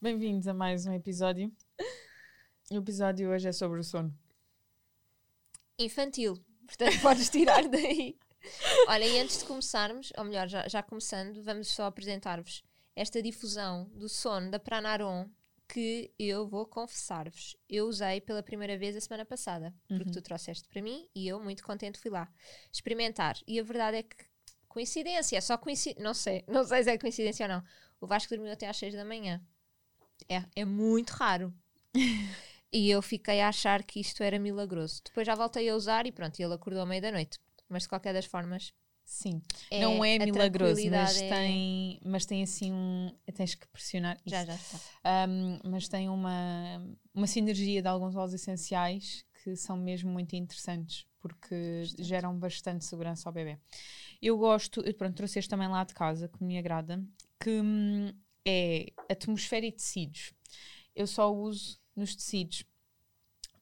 Bem-vindos a mais um episódio. O episódio hoje é sobre o sono. Infantil, portanto podes tirar daí. Olha, e antes de começarmos, ou melhor, já, já começando, vamos só apresentar-vos esta difusão do sono da Pranarom que eu vou confessar-vos. Eu usei pela primeira vez a semana passada, porque Uhum. tu trouxeste para mim e eu, muito contente, fui lá experimentar. E a verdade é que, coincidência, é só coincidência, não sei, não sei se é coincidência ou não. O Vasco dormiu até às 6 da manhã. É, é muito raro. e eu fiquei a achar que isto era milagroso. Depois já voltei a usar e pronto, ele acordou à meia da noite. Mas de qualquer das formas, Sim, é, não é milagroso, mas é- tem, mas tem assim um. Tens que pressionar isso. Já, já está. Um, mas tem uma, uma sinergia de alguns óleos essenciais que são mesmo muito interessantes porque geram bastante segurança ao bebê. Eu gosto, eu, pronto, trouxe este também lá de casa que me agrada, que hum, é atmosfera e tecidos. Eu só uso nos tecidos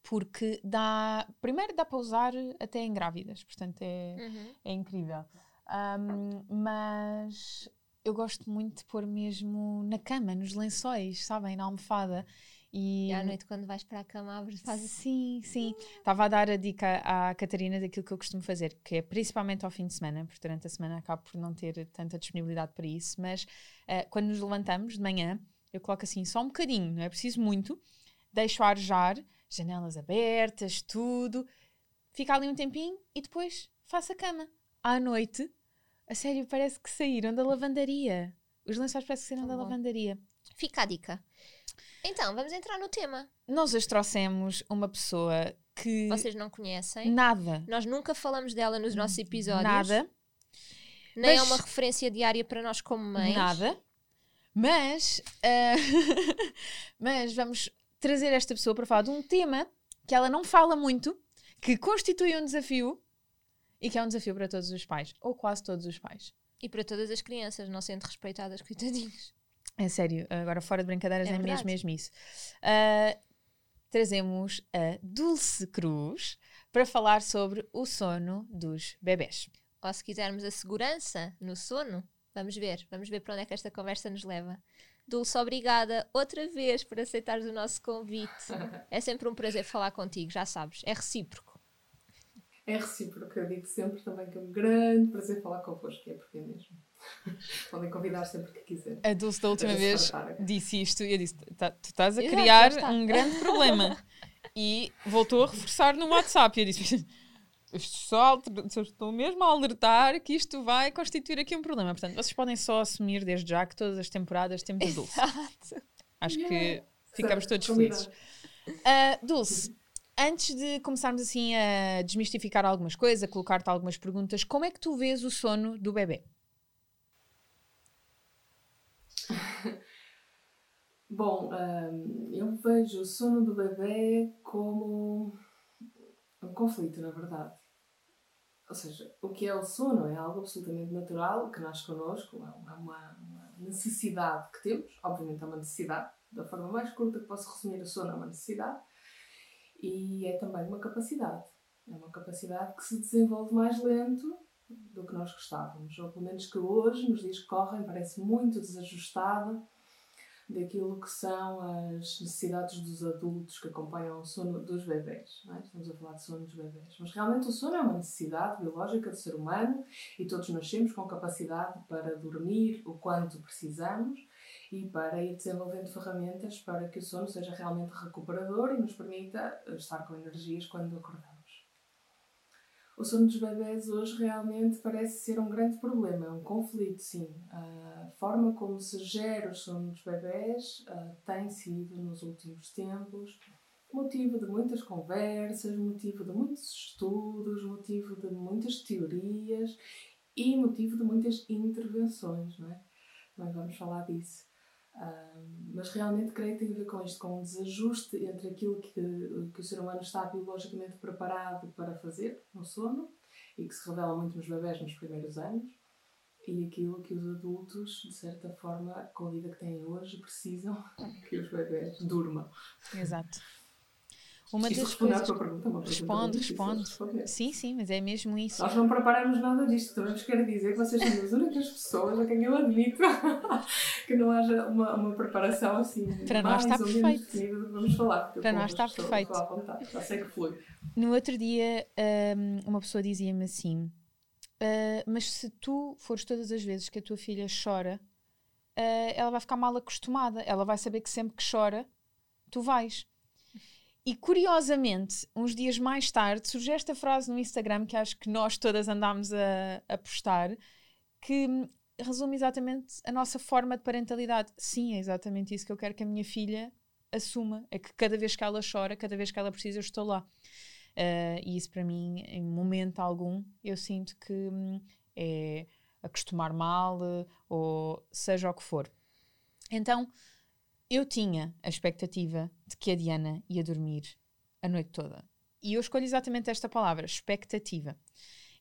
porque dá. Primeiro dá para usar até em grávidas, portanto é, Uhum. é incrível. Um, mas eu gosto muito de pôr mesmo na cama, nos lençóis, sabem? Na almofada. E, E à noite, quando vais para a cama, abres, fazes Sim, sim. Estava a dar a dica à Catarina daquilo que eu costumo fazer, que é principalmente ao fim de semana, porque durante a semana acabo por não ter tanta disponibilidade para isso, mas eh, quando nos levantamos de manhã, eu coloco assim só um bocadinho, não é preciso muito, deixo arejar, janelas abertas, tudo, fica ali um tempinho e depois faço a cama. À noite, a sério, parece que saíram da lavandaria. Os lençóis parecem que saíram Tão da lavandaria. Fica a dica. Então, vamos entrar no tema. Nós hoje trouxemos uma pessoa que Vocês não conhecem. nada, Nós nunca falamos dela nos nossos episódios. nada, Nem é mas- uma referência diária para nós como mães. nada, mas, ah, mas vamos trazer esta pessoa para falar de um tema que ela não fala muito, que constitui um desafio e que é um desafio para todos os pais, ou quase todos os pais. E para todas as crianças, não sendo respeitadas, coitadinhos. É sério, agora fora de brincadeiras É é, mesmo, mesmo isso. Ah, trazemos a Dulce Cruz para falar sobre o sono dos bebés. Ou se quisermos a segurança no sono, vamos ver. Vamos ver para onde é que esta conversa nos leva. Dulce, obrigada outra vez por aceitares o nosso convite. É sempre um prazer falar contigo, já sabes. É recíproco. É recíproco, eu digo sempre também que é um grande prazer falar convosco, é porque é mesmo. Podem convidar sempre que quiserem. A Dulce da última Para vez disse isto e eu disse: "Tá- Tu estás a Exato, criar já está." um grande problema. E voltou a reforçar no WhatsApp. E eu disse: "Isto só Estou mesmo a alertar que isto vai constituir aqui um problema. Portanto, vocês podem só assumir desde já que todas as temporadas temos a Dulce. Exato. Acho que Yeah. ficamos Certo, todos combinado. felizes. Ah, Dulce, antes de começarmos assim a desmistificar algumas coisas, a colocar-te algumas perguntas, como é que tu vês o sono do bebê? Bom, hum, eu vejo o sono do bebê como um conflito, na verdade. Ou seja, o que é o sono é algo absolutamente natural, que nasce connosco, é uma, uma necessidade que temos, obviamente é uma necessidade, da forma mais curta que posso resumir o sono é uma necessidade, e é também uma capacidade. É uma capacidade que se desenvolve mais lento do que nós gostávamos, ou pelo menos que hoje, nos dias que correm, parece muito desajustada daquilo que são as necessidades dos adultos que acompanham o sono dos bebés. É? Estamos a falar de sono dos bebés. Mas realmente o sono é uma necessidade biológica do ser humano e todos nascemos com capacidade para dormir o quanto precisamos e para ir desenvolvendo ferramentas para que o sono seja realmente recuperador e nos permita estar com energias quando acordamos. O sono dos bebés hoje realmente parece ser um grande problema, é um conflito, sim. A forma como se gera o sono dos bebés uh, tem sido, nos últimos tempos, motivo de muitas conversas, motivo de muitos estudos, motivo de muitas teorias e motivo de muitas intervenções, não é? Também vamos falar disso. Mas realmente creio que tem a ver com isto, com um desajuste entre aquilo que, que o ser humano está biologicamente preparado para fazer no sono e que se revela muito nos bebés nos primeiros anos e aquilo que os adultos, de certa forma, com a vida que têm hoje, precisam que os bebés durmam. Exato. Uma das coisas... Pergunta, uma responde, responde. Sim, sim, mas é mesmo isso. Nós não preparamos nada disto. Também vos quero dizer que vocês são as únicas pessoas a quem eu admito que não haja uma, uma preparação assim. Para nós está perfeito. Vamos falar. Para nós está perfeito. Já sei que flui. No outro dia, hum, uma pessoa dizia-me assim: Uh, mas se tu fores todas as vezes que a tua filha chora, uh, ela vai ficar mal acostumada. Ela vai saber que sempre que chora, tu vais. E curiosamente, uns dias mais tarde, surgiu esta frase no Instagram que acho que nós todas andámos a, a postar, que resume exatamente a nossa forma de parentalidade. Sim, é exatamente isso que eu quero que a minha filha assuma. É que cada vez que ela chora, cada vez que ela precisa, eu estou lá. Uh, e isso para mim, em momento algum, eu sinto que hum, é acostumar mal ou seja o que for. Então, eu tinha a expectativa de que a Diana ia dormir a noite toda. E eu escolho exatamente esta palavra, expectativa.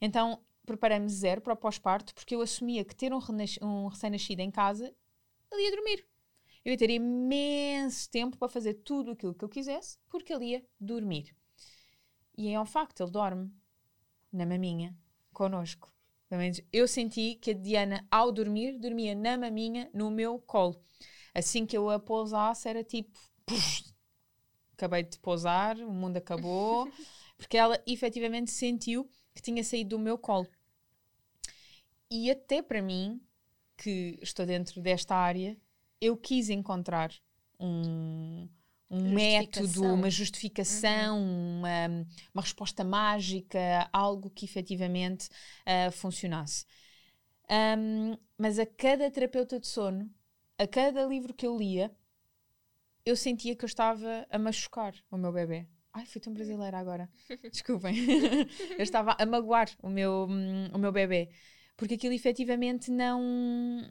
Então, preparei-me zero para o pós-parto porque eu assumia que ter um, um recém-nascido em casa, ele ia dormir. Eu ia ter imenso tempo para fazer tudo aquilo que eu quisesse porque ele ia dormir. E é um facto, ele dorme na maminha, connosco. Pelo menos eu senti que a Diana, ao dormir, dormia na maminha, no meu colo. Assim que eu a pousasse, era tipo. Puf, acabei de pousar, o mundo acabou. Porque ela efetivamente sentiu que tinha saído do meu colo. E até para mim, que estou dentro desta área, eu quis encontrar um, um método, uma justificação, uhum. uma, uma resposta mágica, algo que efetivamente uh, funcionasse. Um, mas a cada terapeuta de sono, a cada livro que eu lia, eu sentia que eu estava a machucar o meu bebê. Ai, fui tão brasileira agora. Desculpem. eu estava a magoar o meu, um, o meu bebê. Porque aquilo efetivamente não,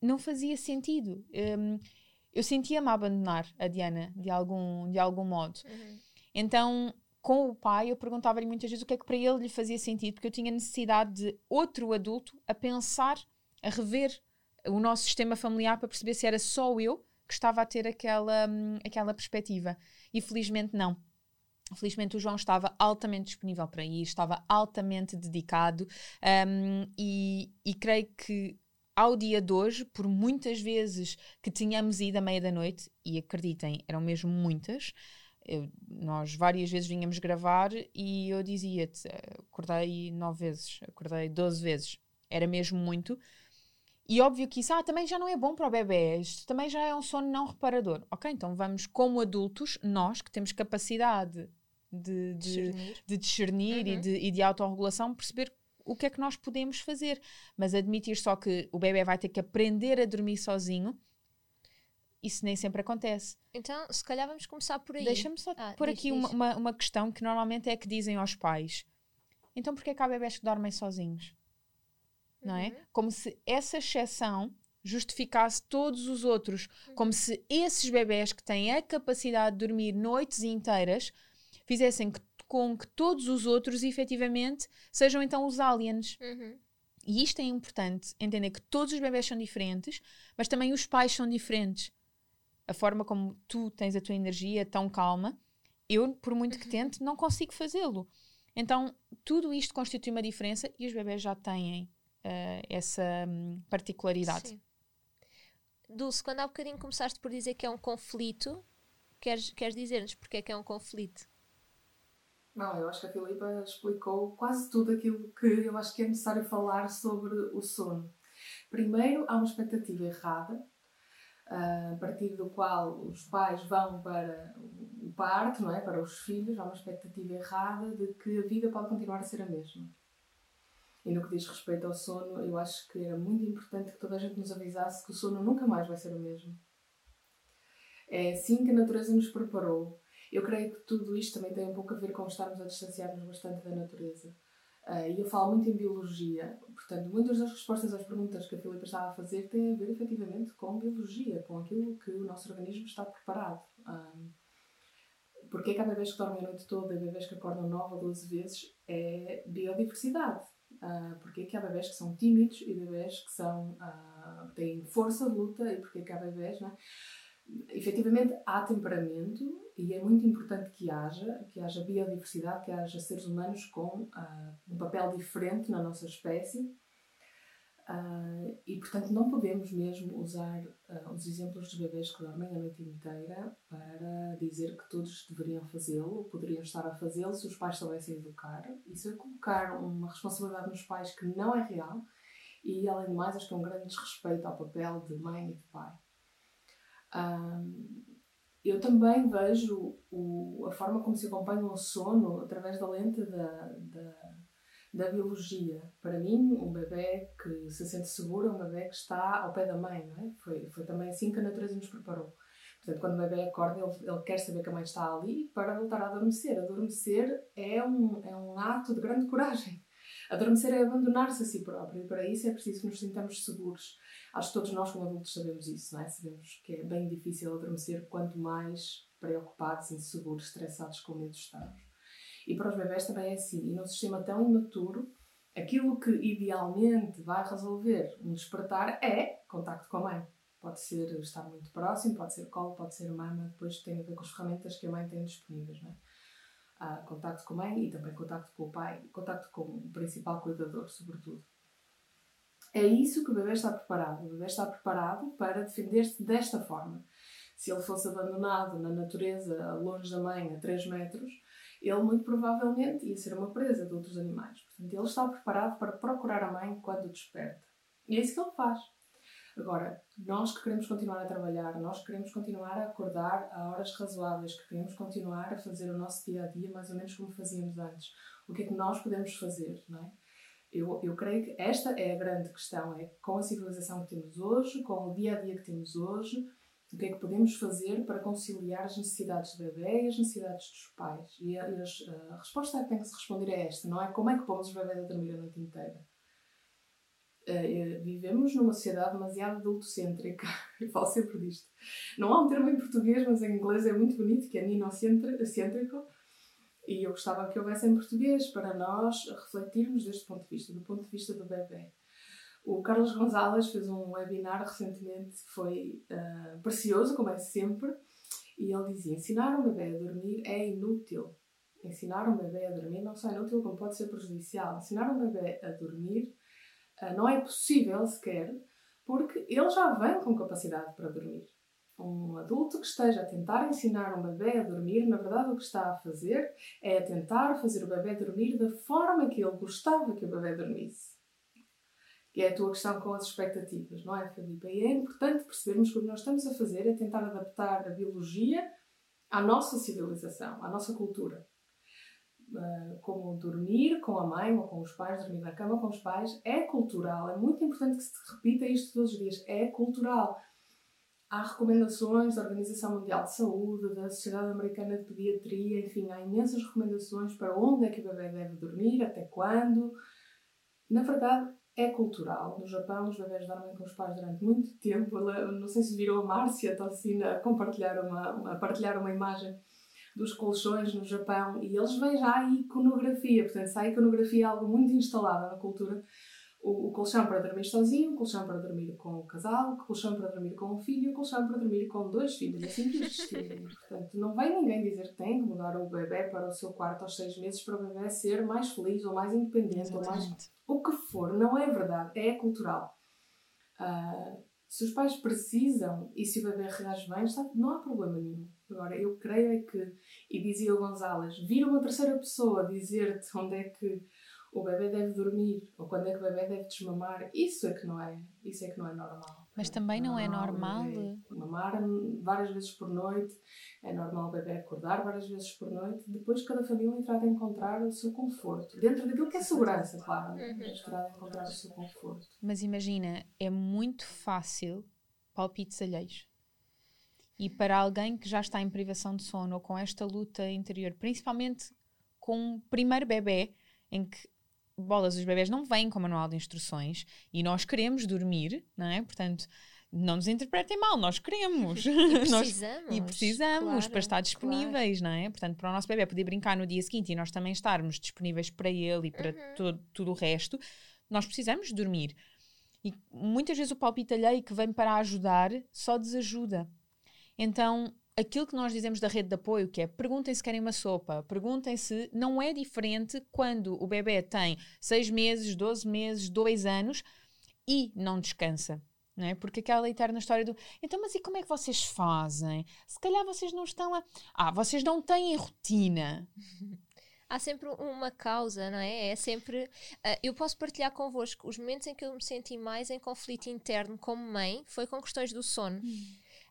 não fazia sentido. Um, eu sentia-me a abandonar a Diana de algum, de algum modo. Uhum. Então, com o pai, eu perguntava-lhe muitas vezes o que é que para ele lhe fazia sentido, porque eu tinha necessidade de outro adulto a pensar, a rever o nosso sistema familiar para perceber se era só eu que estava a ter aquela, hum, aquela perspectiva. E felizmente não. Felizmente o João estava altamente disponível para ir, estava altamente dedicado um, e, e creio que ao dia de hoje, por muitas vezes que tínhamos ido à meia da noite, e acreditem, eram mesmo muitas, eu, nós várias vezes vinhamos gravar e eu dizia-te, acordei nove vezes, acordei doze vezes, era mesmo muito. E óbvio que isso ah, também já não é bom para o bebê, isto também já é um sono não reparador. Ok, então vamos, como adultos, nós que temos capacidade de, de, discernir, de discernir uhum. e, de, e de autorregulação, perceber o que é que nós podemos fazer. Mas admitir só que o bebê vai ter que aprender a dormir sozinho, isso nem sempre acontece. Então, se calhar vamos começar por aí. Deixa-me só ah, pôr aqui Uma, uma, uma, questão que normalmente é que dizem aos pais. Então, porquê é que há bebés que dormem sozinhos? Não é? Uhum. Como se essa exceção justificasse todos os outros. Uhum. Como se esses bebés que têm a capacidade de dormir noites inteiras fizessem que com que todos os outros efetivamente sejam então os aliens. Uhum. E isto é importante, entender que todos os bebés são diferentes, mas também os pais são diferentes. A forma como tu tens a tua energia tão calma, eu, por muito que uhum. tente, não consigo fazê-lo. Então, tudo isto constitui uma diferença e os bebés já têm uh, essa um, particularidade. Sim. Dulce, quando há bocadinho começaste por dizer que é um conflito, queres, queres dizer-nos porque é que é um conflito? Não, eu acho que a Filipa explicou quase tudo aquilo que eu acho que é necessário falar sobre o sono. Primeiro, há uma expectativa errada, ah, a partir do qual os pais vão para o parto, não é? para os filhos, há uma expectativa errada de que a vida pode continuar a ser a mesma. E no que diz respeito ao sono, eu acho que era muito importante que toda a gente nos avisasse que o sono nunca mais vai ser o mesmo. É assim que a natureza nos preparou Eu creio que tudo isto também tem um pouco a ver com estarmos a distanciar-nos bastante da natureza. Uh, e eu falo muito em biologia, portanto, muitas das respostas às perguntas que a Filipe estava a fazer têm a ver efetivamente com biologia, com aquilo que o nosso organismo está preparado. Um, porque que há bebês que dormem a noite toda e bebês que acordam 9 ou 12 vezes? É biodiversidade. Uh, porque é que há bebês que são tímidos e bebês que são, uh, têm força de luta e porque é que há bebês, não é? efetivamente há temperamento e é muito importante que haja, que haja biodiversidade, que haja seres humanos com uh, um papel diferente na nossa espécie. Uh, e portanto não podemos mesmo usar uh, os exemplos dos bebês que dormem a noite inteira para dizer que todos deveriam fazê-lo, poderiam estar a fazê-lo se os pais soubessem educar. Isso é colocar uma responsabilidade nos pais que não é real e além de mais acho que é um grande desrespeito ao papel de mãe e de pai. Um, eu também vejo o, a forma como se acompanha o sono através da lente da, da, da, biologia. Para mim, um bebê que se sente seguro é um bebê que está ao pé da mãe, não é? Foi, foi também assim que a natureza nos preparou. Portanto, quando o bebê acorda, ele, ele quer saber que a mãe está ali para voltar a adormecer. Adormecer é um, é um ato de grande coragem. Adormecer é abandonar-se a si próprio e para isso é preciso que nos sintamos seguros. Acho que todos nós, como adultos, sabemos isso, não é? Sabemos que é bem difícil adormecer quanto mais preocupados, inseguros, estressados, com medo estamos. E para os bebés também é assim. E num sistema tão imaturo, aquilo que idealmente vai resolver um despertar é contacto com a mãe. Pode ser estar muito próximo, pode ser colo, pode ser mama, depois tem a ver com as ferramentas que a mãe tem disponíveis, não é? Há contacto com a mãe e também contacto com o pai, contacto com o principal cuidador, sobretudo. É isso que o bebê está preparado. O bebê está preparado para defender-se desta forma. Se ele fosse abandonado na natureza, longe da mãe, a 3 metros, ele muito provavelmente ia ser uma presa de outros animais. Portanto, ele está preparado para procurar a mãe quando desperta. E é isso que ele faz. Agora, nós que queremos continuar a trabalhar, nós que queremos continuar a acordar a horas razoáveis, que queremos continuar a fazer o nosso dia a dia mais ou menos como fazíamos antes, o que é que nós podemos fazer, não é? Eu, eu creio que esta é a grande questão, é com a civilização que temos hoje, com o dia a dia que temos hoje, o que é que podemos fazer para conciliar as necessidades do bebê e as necessidades dos pais? E a, a, resposta que tem que se responder é esta, não é como é que pomos os bebés a dormir a noite inteira. Uh, vivemos numa sociedade demasiado adultocêntrica. Eu falo sempre disto. Não há um termo em português, mas em inglês é muito bonito, que é ninocêntrico. E eu gostava que houvesse em português para nós refletirmos deste ponto de vista, do ponto de vista do bebê. O Carlos Gonzalez fez um webinar recentemente foi uh, precioso, como é sempre, e ele dizia: ensinar um bebê a dormir é inútil. Ensinar um bebê a dormir não só é inútil, como pode ser prejudicial. Ensinar um bebê a dormir uh, não é possível sequer, porque ele já vem com capacidade para dormir um adulto que esteja a tentar ensinar um bebê a dormir, na verdade o que está a fazer é a tentar fazer o bebê dormir da forma que ele gostava que o bebê dormisse. E é a tua questão com as expectativas, não é, Felipe? E é importante percebermos que o que nós estamos a fazer é tentar adaptar a biologia à nossa civilização, à nossa cultura. Uh, como dormir com a mãe ou com os pais, dormir na cama com os pais, é cultural. É muito importante que se repita isto todos os dias. É cultural Há recomendações da Organização Mundial de Saúde, da Sociedade Americana de Pediatria, enfim, há imensas recomendações para onde é que o bebê deve dormir, até quando. Na verdade, é cultural. No Japão, os bebés dormem com os pais durante muito tempo. Não sei se viram a Márcia Tocina a compartilhar uma, a partilhar uma imagem dos colchões no Japão e eles veem já a iconografia. Portanto, se a iconografia é algo muito instalado na cultura, o, o, colchão para dormir sozinho, o colchão para dormir com o casal, o colchão para dormir com o filho o colchão para dormir com dois filhos. Assim que existir. Portanto, não vem ninguém dizer que tem que mudar o bebê para o seu quarto aos seis meses para o bebê ser mais feliz ou mais independente Exatamente. ou mais. O que for, não é verdade, é cultural. Uh, se os pais precisam e se o bebê reage bem, não há problema nenhum. Agora, eu creio é que, e dizia o Gonzalez, vir uma terceira pessoa dizer-te onde é que o bebê deve dormir ou quando é que o bebê deve desmamar, isso é que não é, isso é que não é normal. Mas também não, é normal. Mamar várias vezes por noite, é normal o bebê acordar várias vezes por noite, depois cada família trata de encontrar o seu conforto. Dentro daquilo que é segurança, claro, uhum. mas trata de encontrar o seu conforto. Mas imagina, é muito fácil palpites alheios. E para alguém que já está em privação de sono ou com esta luta interior, principalmente com o primeiro bebê, em que bolas, os bebés não vêm com manual de instruções e nós queremos dormir, não é? Portanto, não nos interpretem mal, nós queremos. E Nós- precisamos. e precisamos claro, para estar disponíveis, não é? Portanto, para o nosso bebê poder brincar no dia seguinte e nós também estarmos disponíveis para ele e para Uhum. todo, tudo o resto, nós precisamos dormir. E muitas vezes o palpite alheio que vem para ajudar só desajuda. Então, aquilo que nós dizemos da rede de apoio, que é perguntem se querem uma sopa, perguntem se não é diferente quando o bebê tem 6 meses, 12 meses, 2 anos e não descansa. Não é? Porque aquela eterna história do então, mas e como é que vocês fazem? Se calhar vocês não estão a. Ah, vocês não têm rotina. Há sempre uma causa, não é? É sempre. ah, eu posso partilhar convosco os momentos em que eu me senti mais em conflito interno como mãe foi com questões do sono,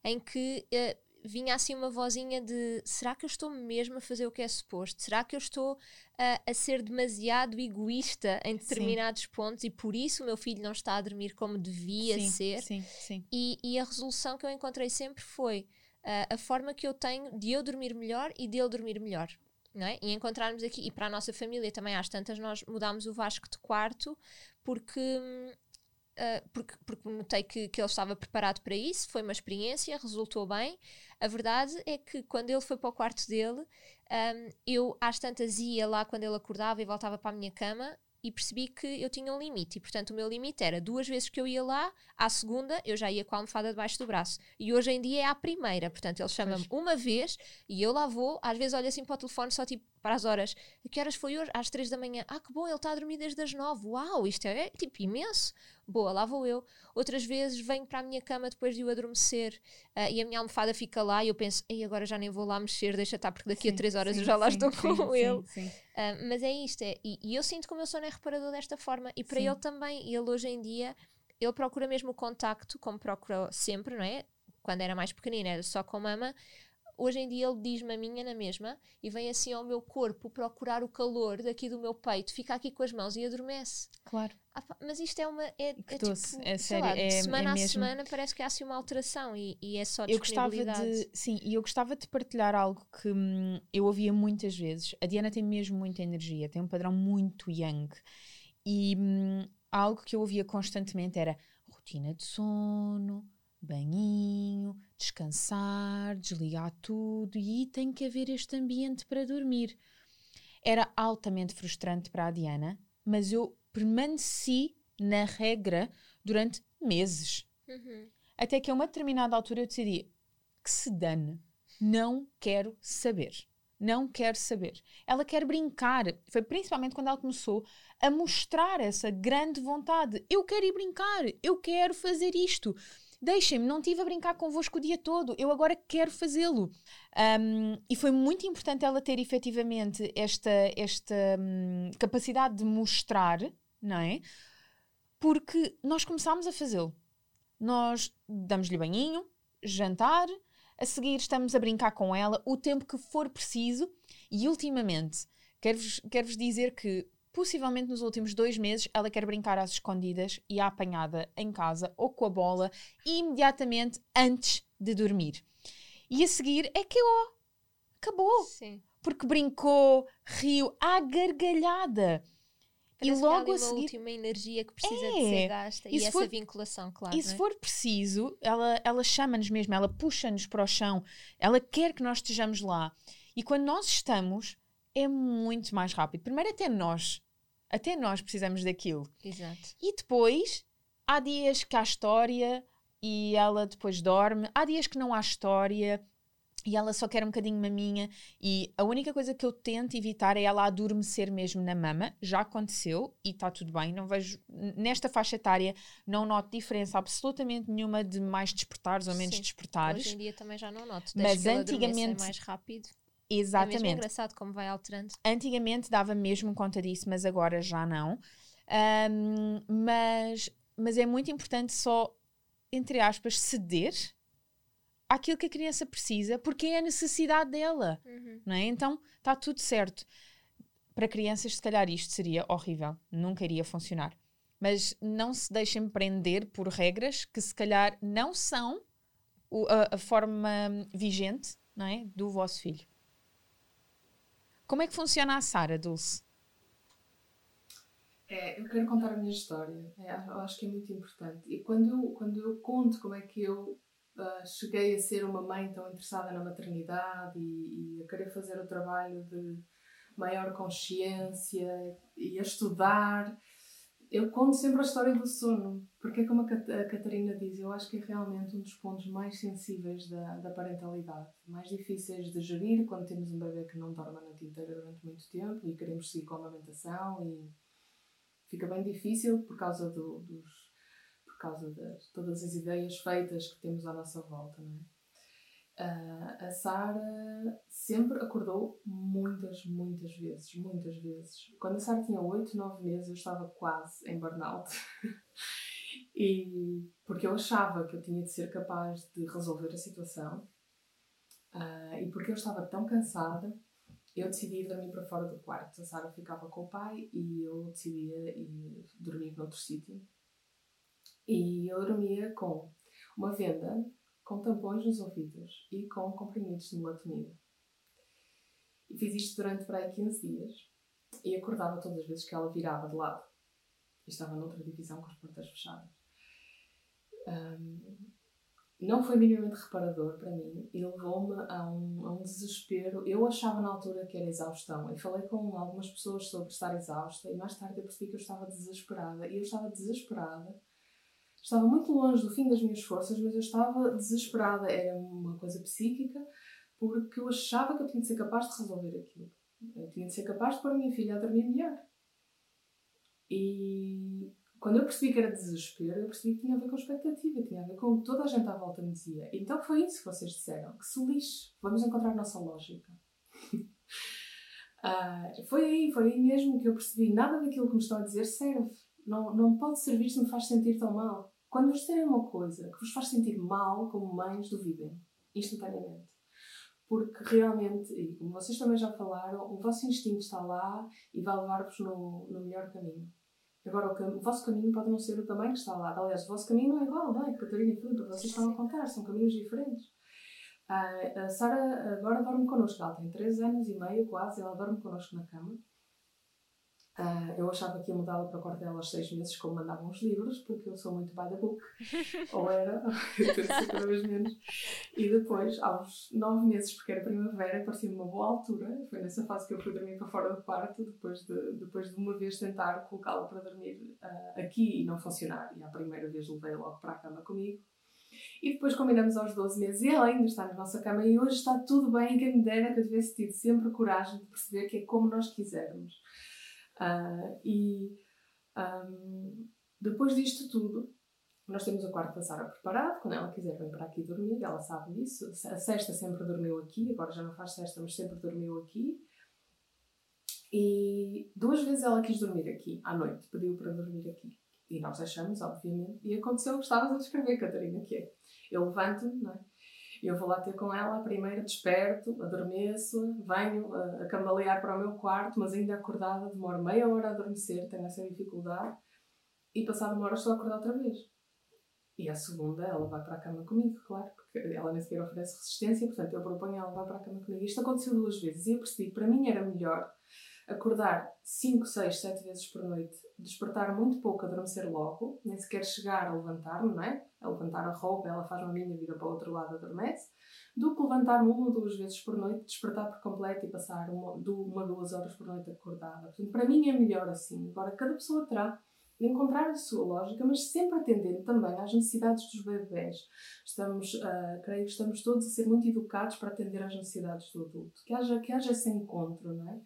em que ah, vinha assim uma vozinha de será que eu estou mesmo a fazer o que é suposto? Será que eu estou ah, a ser demasiado egoísta em determinados pontos e por isso o meu filho não está a dormir como devia sim, ser? Sim, sim. E, e a resolução que eu encontrei sempre foi ah, a forma que eu tenho de eu dormir melhor e dele dormir melhor. Não é? E encontrarmos aqui, e para a nossa família também às tantas, nós mudámos o Vasco de quarto porque, ah, porque, porque notei que, que ele estava preparado para isso, foi uma experiência, resultou bem. A verdade é que quando ele foi para o quarto dele, hum, eu às tantas ia lá quando ele acordava e voltava para a minha cama e percebi que eu tinha um limite. E portanto o meu limite era duas vezes que eu ia lá, à segunda eu já ia com a almofada debaixo do braço. E hoje em dia é à primeira. Portanto ele chama-me uma vez e eu lá vou. Às vezes olho assim para o telefone só tipo para as horas. Que horas foi hoje? Às três da manhã. Ah, que bom, ele está a dormir desde as nove. Uau, isto é tipo imenso. Boa, lá vou eu. Outras vezes venho para a minha cama depois de eu adormecer ah, e a minha almofada fica lá e eu penso, ei, agora já nem vou lá mexer, deixa estar, porque daqui a Sim, três horas sim, eu já lá sim, estou com ele. Ah, mas é isto, é, e, e eu sinto que o meu sono é reparador desta forma, e para ele também, ele hoje em dia, ele procura mesmo o contacto, como procurou sempre, não é? Quando era mais pequenino, era só com mama. Hoje em dia ele diz-me a minha na mesma e vem assim ao meu corpo procurar o calor daqui do meu peito, fica aqui com as mãos e adormece. Claro. Ah pá, mas isto é uma. É, Que é doce, tipo, é sério, lá, de é- é semana a mesmo- semana parece que há assim uma alteração e, e é só Eu gostava de, sim, e eu gostava de partilhar algo que hum, eu ouvia muitas vezes. A Diana tem mesmo muita energia, tem um padrão muito yang. E hum, algo que eu ouvia constantemente era rotina de sono, banhinho, descansar, desligar tudo e tem que haver este ambiente para dormir. Era altamente frustrante para a Diana, mas eu permaneci na regra durante meses. Uhum. Até que a uma determinada altura eu decidi que se dane, não quero saber. Não quero saber. Ela quer brincar. Foi principalmente quando ela começou a mostrar essa grande vontade. Eu quero ir brincar, eu quero fazer isto. Deixem-me, não estive a brincar convosco o dia todo, eu agora quero fazê-lo. Um, e foi muito importante ela ter efetivamente esta, esta hum, capacidade de mostrar, não é? Porque nós começámos a fazê-lo. Nós damos-lhe banhinho, jantar, a seguir estamos a brincar com ela o tempo que for preciso e ultimamente quero-vos quero dizer que possivelmente nos últimos dois meses ela quer brincar às escondidas e à apanhada em casa ou com a bola imediatamente antes de dormir. E a seguir é que ó, acabou, Sim. porque brincou, riu à gargalhada. E Parece há logo a seguir última energia que precisa É. de ser gasta E e, essa for- vinculação, claro. E se é? for preciso, ela, ela chama-nos mesmo, ela puxa-nos para o chão, ela quer que nós estejamos lá. E quando nós estamos, é muito mais rápido. Primeiro, até nós, até nós precisamos daquilo. Exato. E depois, há dias que há história e ela depois dorme, há dias que não há história e ela só quer um bocadinho maminha. E a única coisa que eu tento evitar é ela adormecer mesmo na mama. Já aconteceu e está tudo bem. Não vejo, nesta faixa etária, não noto diferença absolutamente nenhuma de mais despertares ou menos Sim. despertares. Hoje em dia também já não noto. Mas que ele adormeça antigamente- é mais rápido. É mesmo Exatamente. engraçado como vai alterando. Antigamente dava mesmo conta disso, mas agora já não. Ahm, mas, mas é muito importante só, entre aspas, ceder àquilo que a criança precisa, porque é a necessidade dela, Uhum. não é? Então está tudo certo. Para crianças, se calhar isto seria horrível, nunca iria funcionar. Mas não se deixem prender por regras que se calhar não são a, a forma vigente não é? do vosso filho. Como é que funciona a Sara, Dulce? É, eu quero contar a minha história. É, acho que é muito importante. E quando eu, quando eu conto como é que eu ah, cheguei a ser uma mãe tão interessada na maternidade e, e a querer fazer o trabalho de maior consciência e a estudar, eu conto sempre a história do sono. Porque é como a, Cat- a Catarina diz, eu acho que é realmente um dos pontos mais sensíveis da, da parentalidade. Mais difíceis de gerir quando temos um bebê que não dorme a noite inteira durante muito tempo e queremos seguir com a amamentação e fica bem difícil por causa do- dos por causa de todas as ideias feitas que temos à nossa volta, não é? Ah, a Sara sempre acordou muitas, muitas vezes, muitas vezes. Quando a Sara tinha 8, 9 meses, eu estava quase em burnout. e porque eu achava que eu tinha de ser capaz de resolver a situação. Ah, e porque eu estava tão cansada eu decidi ir dormir para fora do quarto. A Sara ficava com o pai e eu decidia ir dormir noutro sítio. E eu dormia com uma venda, com tampões nos ouvidos e com comprimidos de melatonina. E fiz isto durante para aí 15 dias e acordava todas as vezes que ela virava de lado. E estava noutra divisão com as portas fechadas. Ahm, não foi minimamente reparador para mim e levou-me a um, a um desespero. Eu achava na altura que era exaustão. Eu falei com algumas pessoas sobre estar exausta e mais tarde eu percebi que eu estava desesperada. E eu estava desesperada. Estava muito longe do fim das minhas forças, mas eu estava desesperada. Era uma coisa psíquica porque eu achava que eu tinha de ser capaz de resolver aquilo. Eu tinha de ser capaz de pôr a minha filha a dormir melhor. E quando eu percebi que era desespero, eu percebi que tinha a ver com expectativa, tinha a ver com toda a gente à volta me dizia. Então foi isso que vocês disseram, que se lixe, vamos encontrar a nossa lógica. Ah, foi aí, foi aí mesmo que eu percebi, nada daquilo que me estão a dizer serve. Não, não pode servir se me faz sentir tão mal. Quando vos disserem uma coisa que vos faz sentir mal como mães, duvidem, instantaneamente. Porque realmente, e como vocês também já falaram, o vosso instinto está lá e vai levar-vos no, no melhor caminho. Agora, o, o vosso caminho pode não ser o também que está lá. Aliás, o vosso caminho não é igual, não é? Catarina e Filipe, vocês estão a contar, são caminhos diferentes. Ah, a Sara agora dorme connosco, ela tem 3 anos e meio quase, ela dorme connosco na cama. Ah, eu achava que ia mudá-la para o quarto dela aos 6 meses, como mandavam os livros, porque eu sou muito by the book. Ou era, cada vez menos. E depois, aos 9 meses, porque era primavera, parecia-me uma boa altura. Foi nessa fase que eu fui dormir para fora do quarto, depois de, depois de uma vez tentar colocá-la para dormir ah, aqui e não funcionar. E à primeira vez levei logo para a cama comigo. E depois combinamos aos 12 meses e ela ainda está na nossa cama e hoje está tudo bem. Quem me dera que eu tivesse tido sempre coragem de perceber que é como nós quisermos. Ah, e ahm, depois disto tudo, nós temos o quarto da Sara preparado. Quando ela quiser, vem para aqui dormir. Ela sabe disso. A sexta sempre dormiu aqui. Agora já não faz sexta, mas sempre dormiu aqui. E duas vezes ela quis dormir aqui, à noite. Pediu para dormir aqui. E nós deixamos, obviamente. E aconteceu o que estavas a descrever, Catarina, que é... Eu levanto-me, não é? Eu vou lá ter com ela, a primeira desperto, adormeço, venho a, cambalear para o meu quarto, mas ainda acordada, demoro meia hora a adormecer, tenho essa dificuldade, e passada uma hora estou a acordar outra vez. E a segunda, ela vai para a cama comigo, claro, porque ela nem sequer oferece resistência, portanto eu proponho ela vai para a cama comigo. Isto aconteceu duas vezes e eu percebi que para mim era melhor acordar 5, 6, 7 vezes por noite, despertar muito pouco, adormecer logo, nem sequer chegar a levantar-me, não é? A levantar a roupa, ela faz uma minha vida para o outro lado, adormece, do que levantar-me uma ou duas vezes por noite, despertar por completo e passar uma, uma duas horas por noite acordada. Portanto, para mim é melhor assim. Agora, cada pessoa terá de encontrar a sua lógica, mas sempre atendendo também às necessidades dos bebés. Estamos, ah, creio que estamos todos a ser muito educados para atender às necessidades do adulto. Que haja, que haja esse encontro, não é?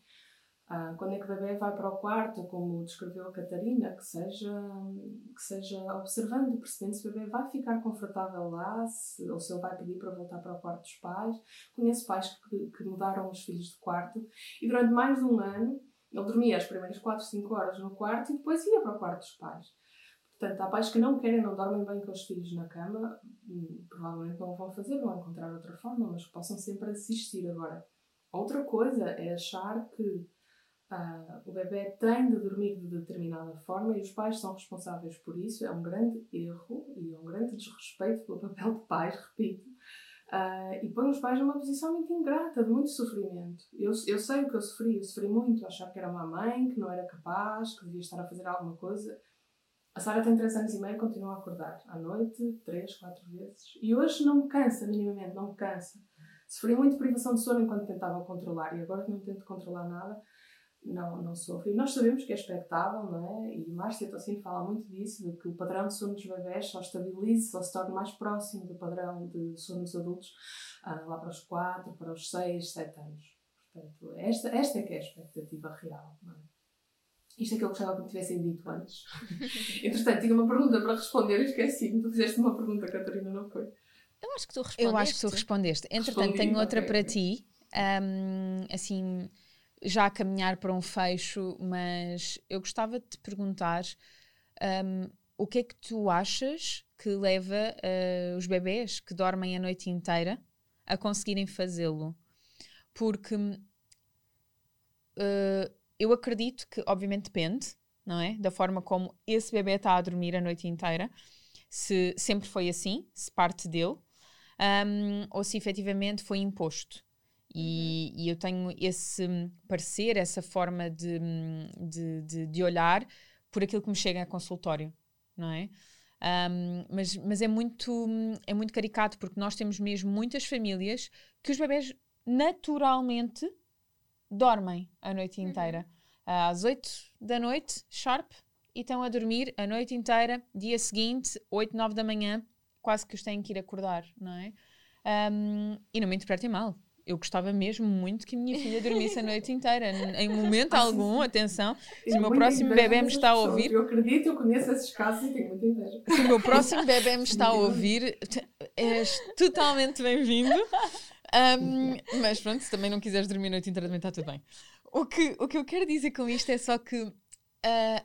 Ah, quando é que o bebê vai para o quarto, como descreveu a Catarina, que seja, que seja observando, percebendo se o bebê vai ficar confortável lá, se, ou se ele vai pedir para voltar para o quarto dos pais. Conheço pais que, que mudaram os filhos de quarto e durante mais de um ano ele dormia as primeiras 4, 5 horas no quarto e depois ia para o quarto dos pais. Portanto, há pais que não querem, não dormem bem com os filhos na cama, hum, provavelmente não o vão fazer, vão encontrar outra forma, mas que possam sempre assistir. Agora, outra coisa é achar que ah, o bebê tem de dormir de determinada forma e os pais são responsáveis por isso. É um grande erro e é um grande desrespeito pelo papel de pais, repito. Uh, e põe os pais numa posição muito ingrata, de muito sofrimento. Eu, eu sei o que eu sofri, eu sofri muito, achava que era uma mãe, que não era capaz, que devia estar a fazer alguma coisa. A Sara tem 3 anos e meio e continua a acordar à noite, 3, 4 vezes. E hoje não me cansa, minimamente, não me cansa. Sofri muito privação de sono enquanto tentava controlar e agora que não tento controlar nada, não, não sofro. E nós sabemos que é expectável, não é? E Márcia Tocino fala muito disso, de que o padrão de sono dos bebés só estabilize, só se torne mais próximo do padrão de sono dos adultos ah, lá para os 4, para os 6, 7 anos. Portanto, esta, esta é que é a expectativa real, não é? Isto é que eu gostava que me tivessem dito antes. Entretanto, tinha uma pergunta para responder e esqueci-me. Tu fizeste uma pergunta, Catarina, não foi? Eu acho que tu respondeste. Eu acho que tu respondeste. Entretanto, Respondi, tenho outra ok, para ti. um, assim, já a caminhar para um fecho, mas eu gostava de te perguntar um, o que é que tu achas que leva uh, os bebés que dormem a noite inteira a conseguirem fazê-lo? Porque uh, eu acredito que, obviamente, depende, não é? Da forma como esse bebê está a dormir a noite inteira. Se sempre foi assim, se parte dele, um, ou se efetivamente foi imposto. E, e eu tenho esse hum, parecer, essa forma de, hum, de, de, de olhar por aquilo que me chega a consultório, não é? Um, mas, mas é muito hum, é muito caricato porque nós temos mesmo muitas famílias que os bebés naturalmente dormem a noite inteira. Às 8 da noite, sharp, e estão a dormir a noite inteira, dia seguinte, 8, 9 da manhã, quase que os têm que ir acordar, não é? Um, e não me interpretem mal. Eu gostava mesmo muito que a minha filha dormisse a noite inteira. Em momento Ah, algum, atenção, se o meu próximo bebê me está a ouvir, Eu acredito, eu conheço esses casos e tenho muita inveja. se o meu próximo bebê me está a ouvir, és totalmente bem-vindo. Um, mas pronto, se também não quiseres dormir a noite inteira, também está tudo bem. O que, o que eu quero dizer com isto é só que ah,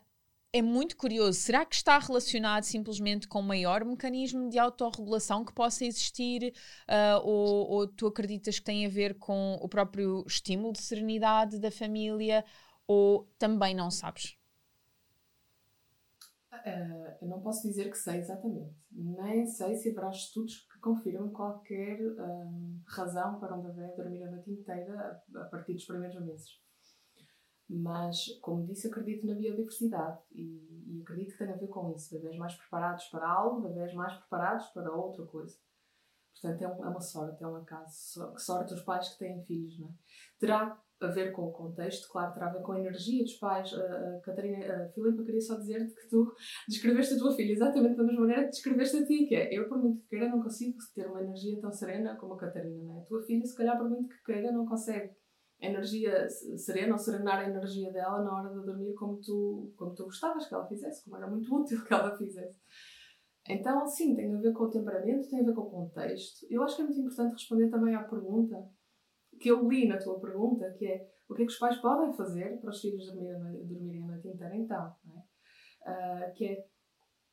é muito curioso. Será que está relacionado simplesmente com um maior mecanismo de autorregulação que possa existir? Ah, ou, ou tu acreditas que tem a ver com o próprio estímulo de serenidade da família? Ou também não sabes? Ah, eu não posso dizer que sei exatamente. Nem sei se haverá estudos que confirmam qualquer hum, razão para um bebê dormir a noite inteira a partir dos primeiros meses. Mas, como disse, acredito na biodiversidade e, e acredito que tem a ver com isso. Bebés mais preparados para algo, bebés mais preparados para outra coisa. Portanto, é, um- é uma sorte, é um acaso. Sorte os pais que têm filhos, não é? Terá a ver com o contexto, claro, terá a ver com a energia dos pais. A, Catarina, a Filipa, queria só dizer-te que tu descreveste a tua filha exatamente da mesma maneira que descreveste a ti, que é eu, por muito que queira, não consigo ter uma energia tão serena como a Catarina, não é? A tua filha, se calhar, por muito que queira, não consegue energia se- serena ou serenar a energia dela na hora de dormir como tu, como tu gostavas que ela fizesse, como era muito útil que ela fizesse. Então, sim, tem a ver com o temperamento, tem a ver com o contexto. Eu acho que é muito importante responder também à pergunta que eu li na tua pergunta, que é o que é que os pais podem fazer para os filhos dormirem a noite, inteira então, é? Ah, que é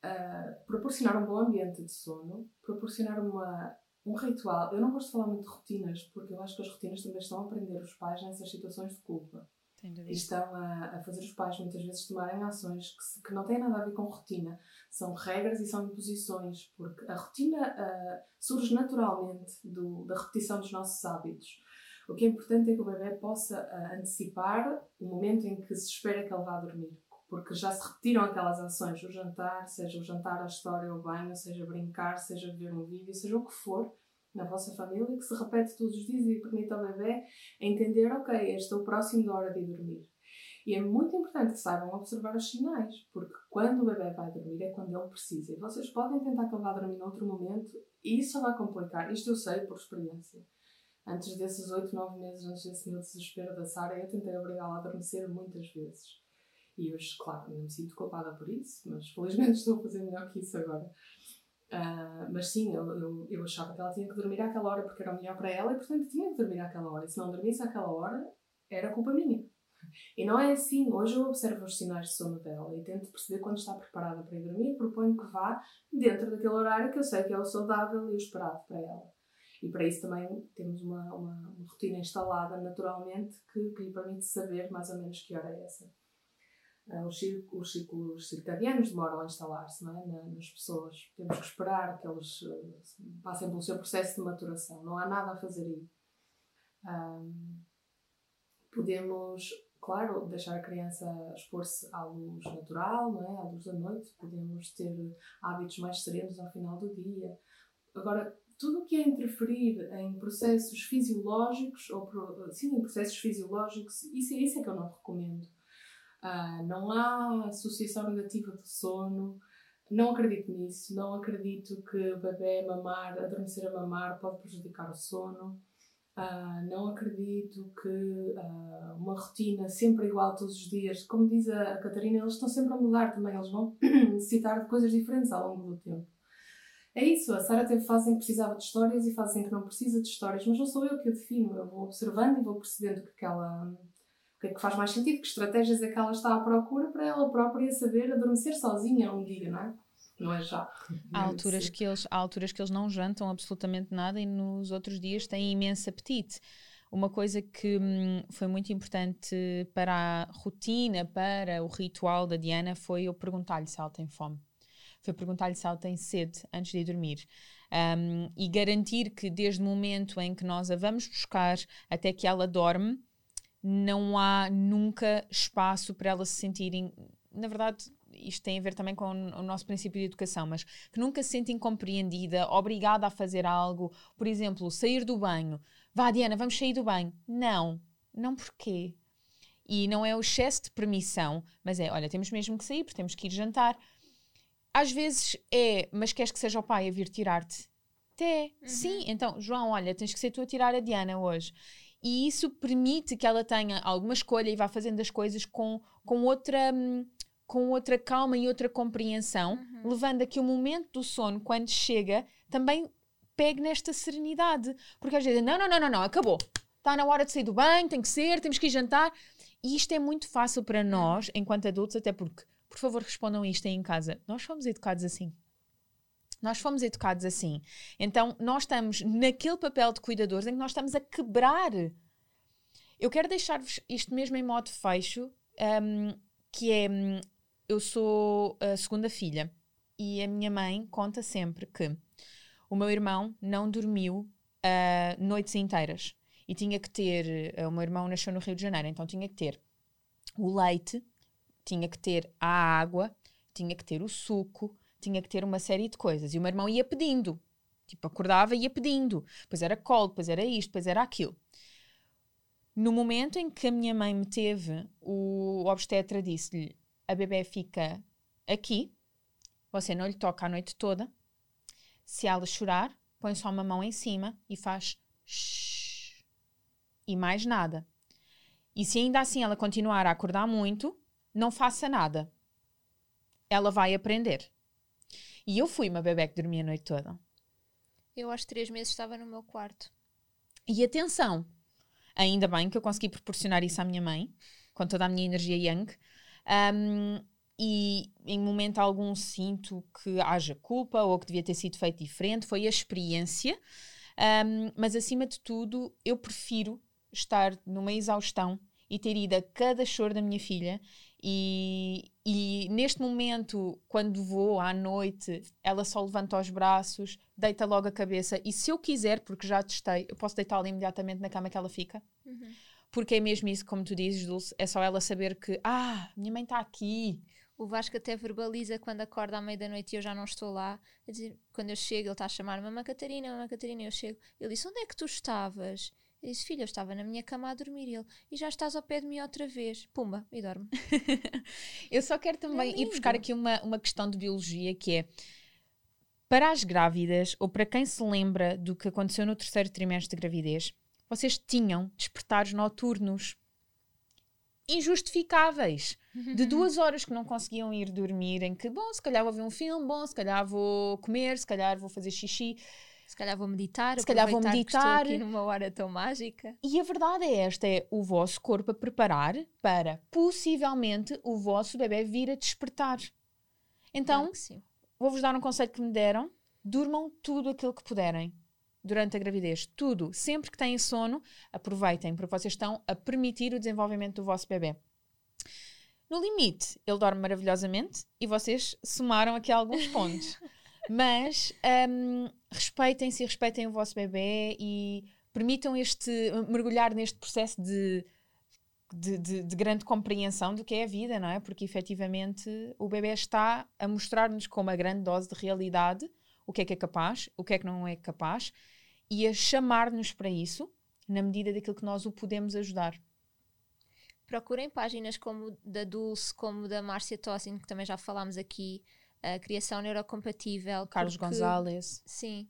ah, proporcionar um bom ambiente de sono, proporcionar uma, um ritual. Eu não gosto de falar muito de rotinas, porque eu acho que as rotinas também estão a prender os pais nessas situações de culpa. E estão a, a fazer os pais muitas vezes tomarem ações que, se- que não têm nada a ver com rotina. São regras e são imposições, porque a rotina ah, surge naturalmente do, da repetição dos nossos hábitos. O que é importante é que o bebê possa ah, antecipar o momento em que se espera que ele vá dormir, porque já se repetiram aquelas ações, o jantar, seja o jantar, a história, o banho, seja brincar, seja ver um vídeo, seja o que for, na vossa família, que se repete todos os dias e permite ao bebê entender, ok, este é próximo da hora de ir dormir. E é muito importante que saibam observar os sinais, porque quando o bebê vai dormir é quando ele precisa. E vocês podem tentar que ele vá dormir noutro momento e isso vai complicar. Isto eu sei por experiência. Antes desses 8, 9 meses, antes desse meu desespero da Sara, eu tentei obrigá-la a adormecer muitas vezes. E hoje, claro, não me sinto culpada por isso, mas felizmente estou a fazer melhor que isso agora. Ah, mas sim, eu, eu, eu achava que ela tinha que dormir àquela hora porque era melhor para ela e, portanto, tinha que dormir àquela hora. E se não dormisse àquela hora, era culpa minha. E não é assim. Hoje eu observo os sinais de sono dela e tento perceber quando está preparada para ir dormir. Proponho que vá dentro daquele horário que eu sei que é o saudável e o esperado para ela. E para isso também temos uma, uma, uma rotina instalada naturalmente que, que lhe permite saber mais ou menos que hora é essa. Uh, os, os ciclos circadianos demoram a instalar-se é? nas pessoas. Temos que esperar que eles uh, passem pelo seu processo de maturação. Não há nada a fazer aí. Um, podemos, claro, deixar a criança expor-se à luz natural, não é? à luz da noite. Podemos ter hábitos mais serenos ao final do dia. Agora, tudo o que é interferir em processos fisiológicos, ou sim, em processos fisiológicos, isso, isso é que eu não recomendo. Uh, não há associação negativa do sono, não acredito nisso, não acredito que o bebê mamar, adormecer a mamar pode prejudicar o sono. Uh, não acredito que uh, uma rotina sempre igual todos os dias, como diz a, Catarina, eles estão sempre a mudar também, eles vão necessitar de coisas diferentes ao longo do tempo. É isso, a Sara teve fase em que precisava de histórias e fase em que não precisa de histórias, mas não sou eu que a defino, eu vou observando e vou percebendo o que, é que ela o que é que faz mais sentido, que estratégias é que ela está à procura para ela própria saber adormecer sozinha um dia, não é? Não é já. Há alturas, que eles, há alturas que eles não jantam absolutamente nada e nos outros dias têm imenso apetite. Uma coisa que hum, foi muito importante para a rotina, para o ritual da Diana, foi eu perguntar-lhe se ela tem fome foi perguntar-lhe se ela tem sede antes de ir dormir. Um, e garantir que desde o momento em que nós a vamos buscar até que ela dorme, não há nunca espaço para ela se sentir. Na verdade, isto tem a ver também com o nosso princípio de educação, mas que nunca se sente incompreendida, obrigada a fazer algo. Por exemplo, sair do banho. Vá, Diana, vamos sair do banho. Não. Não porquê? E não é o excesso de permissão, mas é, olha, temos mesmo que sair, porque temos que ir jantar. Às vezes é, mas queres que seja o pai a vir tirar-te? Até, uhum. sim. Então, João, olha, tens que ser tu a tirar a Diana hoje. E isso permite que ela tenha alguma escolha e vá fazendo as coisas com, com outra. Com outra calma e outra compreensão, uhum. levando a que o momento do sono, quando chega, também pegue nesta serenidade. Porque às vezes, não, não, não, não, não acabou. Está na hora de sair do banho, tem que ser, temos que ir jantar. E isto é muito fácil para nós, enquanto adultos, até porque por favor, respondam isto aí em casa. Nós fomos educados assim. Nós fomos educados assim. Então, nós estamos naquele papel de cuidadores em que nós estamos a quebrar. Eu quero deixar-vos isto mesmo em modo fecho, um, que é, hum, eu sou a segunda filha e a minha mãe conta sempre que o meu irmão não dormiu uh, noites inteiras e tinha que ter, uh, o meu irmão nasceu no Rio de Janeiro, então tinha que ter o leite tinha que ter a água, tinha que ter o suco, tinha que ter uma série de coisas. E o meu irmão ia pedindo. Tipo, acordava e ia pedindo. Depois era colo, depois era isto, depois era aquilo. No momento em que a minha mãe me teve, o obstetra disse-lhe: a bebê fica aqui, você não lhe toca a noite toda. Se ela chorar, põe só uma mão em cima e faz shh, e mais nada. E se ainda assim ela continuar a acordar muito, não faça nada. Ela vai aprender. E eu fui uma bebê que dormia a noite toda. Eu aos três meses estava no meu quarto. E atenção, ainda bem que eu consegui proporcionar isso à minha mãe, com toda a minha energia yang. Um, e em momento algum sinto que haja culpa ou que devia ter sido feito diferente. Foi a experiência. Um, mas acima de tudo, eu prefiro estar numa exaustão e ter ido a cada choro da minha filha e, e, neste momento, quando vou à noite, ela só levanta os braços, deita logo a cabeça. E se eu quiser, porque já testei, eu posso deitá-la imediatamente na cama que ela fica. Uhum. Porque é mesmo isso, como tu dizes, Dulce, é só ela saber que, ah, minha mãe está aqui. O Vasco até verbaliza quando acorda à meia da noite e eu já não estou lá. Dizer, quando eu chego, ele está a chamar Mamãe Catarina, Mamãe Catarina, eu chego. Ele disse: Onde é que tu estavas? Eu disse, filha, eu estava na minha cama a dormir. E ele, e já estás ao pé de mim outra vez. Pumba, e dorme. eu só quero também é ir buscar aqui uma, uma questão de biologia que é para as grávidas ou para quem se lembra do que aconteceu no terceiro trimestre de gravidez, vocês tinham despertares noturnos injustificáveis de duas horas que não conseguiam ir dormir, em que, bom, se calhar vou ver um filme, bom, se calhar vou comer, se calhar vou fazer xixi. Se calhar vou meditar, se calhar vou meditar. aqui numa hora tão mágica. E a verdade é esta: é o vosso corpo a preparar para possivelmente o vosso bebê vir a despertar. Então, claro vou-vos dar um conselho que me deram: durmam tudo aquilo que puderem durante a gravidez. Tudo. Sempre que têm sono, aproveitem, porque vocês estão a permitir o desenvolvimento do vosso bebê. No limite, ele dorme maravilhosamente e vocês somaram aqui alguns pontos. Mas um, respeitem-se respeitem o vosso bebê e permitam este mergulhar neste processo de, de, de, de, grande compreensão do que é a vida, não é? Porque efetivamente o bebê está a mostrar-nos com uma grande dose de realidade o que é que é capaz, o que é que não é capaz e a chamar-nos para isso na medida daquilo que nós o podemos ajudar procurem páginas como da Dulce, como da Márcia Tossin, que também já falámos aqui, a Criação Neurocompatível. Carlos porque, Gonzalez. Sim,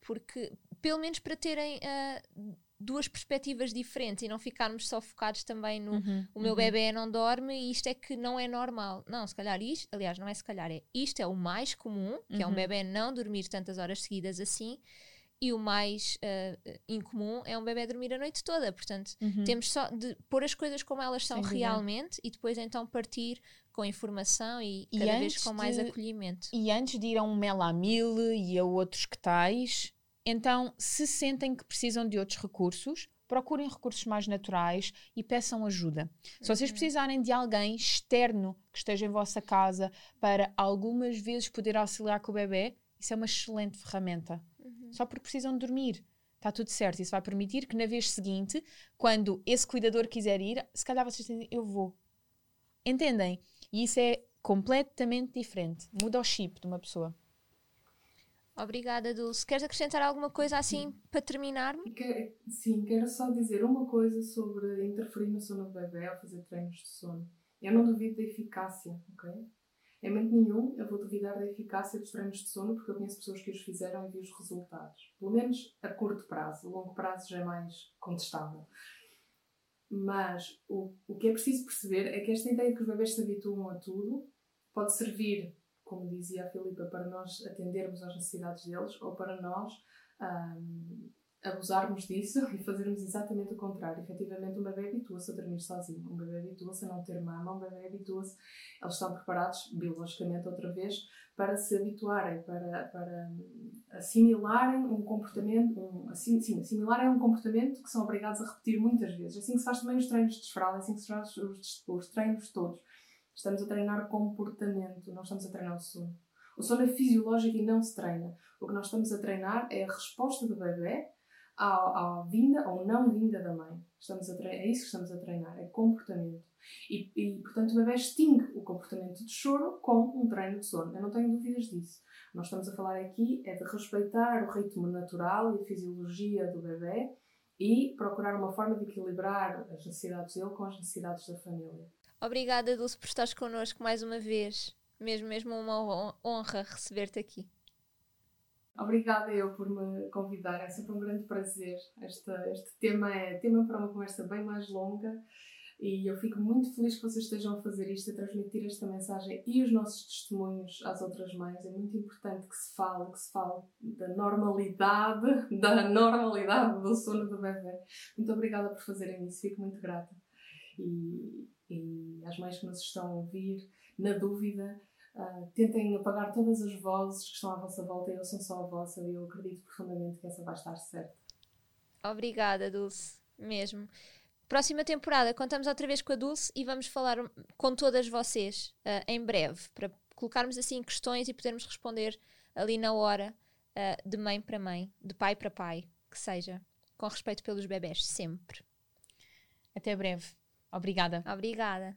porque pelo menos para terem uh, duas perspectivas diferentes e não ficarmos só focados também no uhum, o meu uhum. bebê não dorme e isto é que não é normal. Não, se calhar isto, aliás, não é se calhar, é isto é o mais comum, que uhum. é um uhum. bebê não dormir tantas horas seguidas assim e o mais uh, incomum é um bebê dormir a noite toda. Portanto, uhum. temos só de pôr as coisas como elas são Sem realmente e depois então partir com informação e, e cada vez com mais de, acolhimento. E antes de ir a um melamil e a outros que tais, então se sentem que precisam de outros recursos, procurem recursos mais naturais e peçam ajuda. Se vocês uhum. precisarem de alguém externo que esteja em vossa casa para algumas vezes poder auxiliar com o bebê, isso é uma excelente ferramenta só porque precisam de dormir. Está tudo certo. Isso vai permitir que na vez seguinte, quando esse cuidador quiser ir, se calhar vocês dizem, eu vou. Entendem? E isso é completamente diferente. Muda o chip de uma pessoa. Obrigada, Dulce. Queres acrescentar alguma coisa assim para terminar? sim, quero só dizer uma coisa sobre interferir no sono do bebê ao fazer treinos de sono. Eu não duvido da eficácia, ok? Em momento nenhum eu vou duvidar da eficácia dos treinos de sono, porque eu conheço pessoas que os fizeram e vi os resultados. Pelo menos a curto prazo. A longo prazo já é mais contestável. Mas o, o que é preciso perceber é que esta ideia de que os bebês se habituam a tudo pode servir, como dizia a Filipa, para nós atendermos às necessidades deles ou para nós um, abusarmos disso e fazermos exatamente o contrário. Efetivamente, um bebê habitua-se a dormir sozinho, um bebê habitua-se a não ter mama, um bebê habitua-se, eles estão preparados, biologicamente, outra vez, para se habituarem, para, para assimilarem um comportamento, um, assim, sim, assimilarem um comportamento que são obrigados a repetir muitas vezes. Assim que se faz também os treinos de desfralda, assim que se faz os, os treinos todos. Estamos a treinar comportamento, não estamos a treinar o sono. O sono é fisiológico e não se treina. O que nós estamos a treinar é a resposta do bebê à, à vinda ou não vinda da mãe. Estamos a é isso que estamos a treinar, é comportamento. E, e, portanto, o bebê extingue o comportamento de choro com um treino de sono. Eu não tenho dúvidas disso. Nós estamos a falar aqui é de respeitar o ritmo natural e a fisiologia do bebê e procurar uma forma de equilibrar as necessidades dele com as necessidades da família. Obrigada, Dulce, por estares connosco mais uma vez. Mesmo, mesmo uma honra receber-te aqui. Obrigada eu por me convidar, é sempre um grande prazer. Este, este tema é tema para uma conversa bem mais longa e eu fico muito feliz que vocês estejam a fazer isto, a transmitir esta mensagem e os nossos testemunhos às outras mães. É muito importante que se fale, que se fale da normalidade, da normalidade do sono do bebê. Muito obrigada por fazerem isso, fico muito grata. E, e às mães que nos estão a ouvir, na dúvida, Uh, tentem apagar todas as vozes que estão à vossa volta e ouçam só a vossa e eu acredito profundamente que essa vai estar certa. Obrigada, Dulce, mesmo. Próxima temporada contamos outra vez com a Dulce e vamos falar com todas vocês uh, em breve para colocarmos assim questões e podermos responder ali na hora uh, de mãe para mãe, de pai para pai, que seja, com respeito pelos bebés, sempre. Até breve. Obrigada. Obrigada.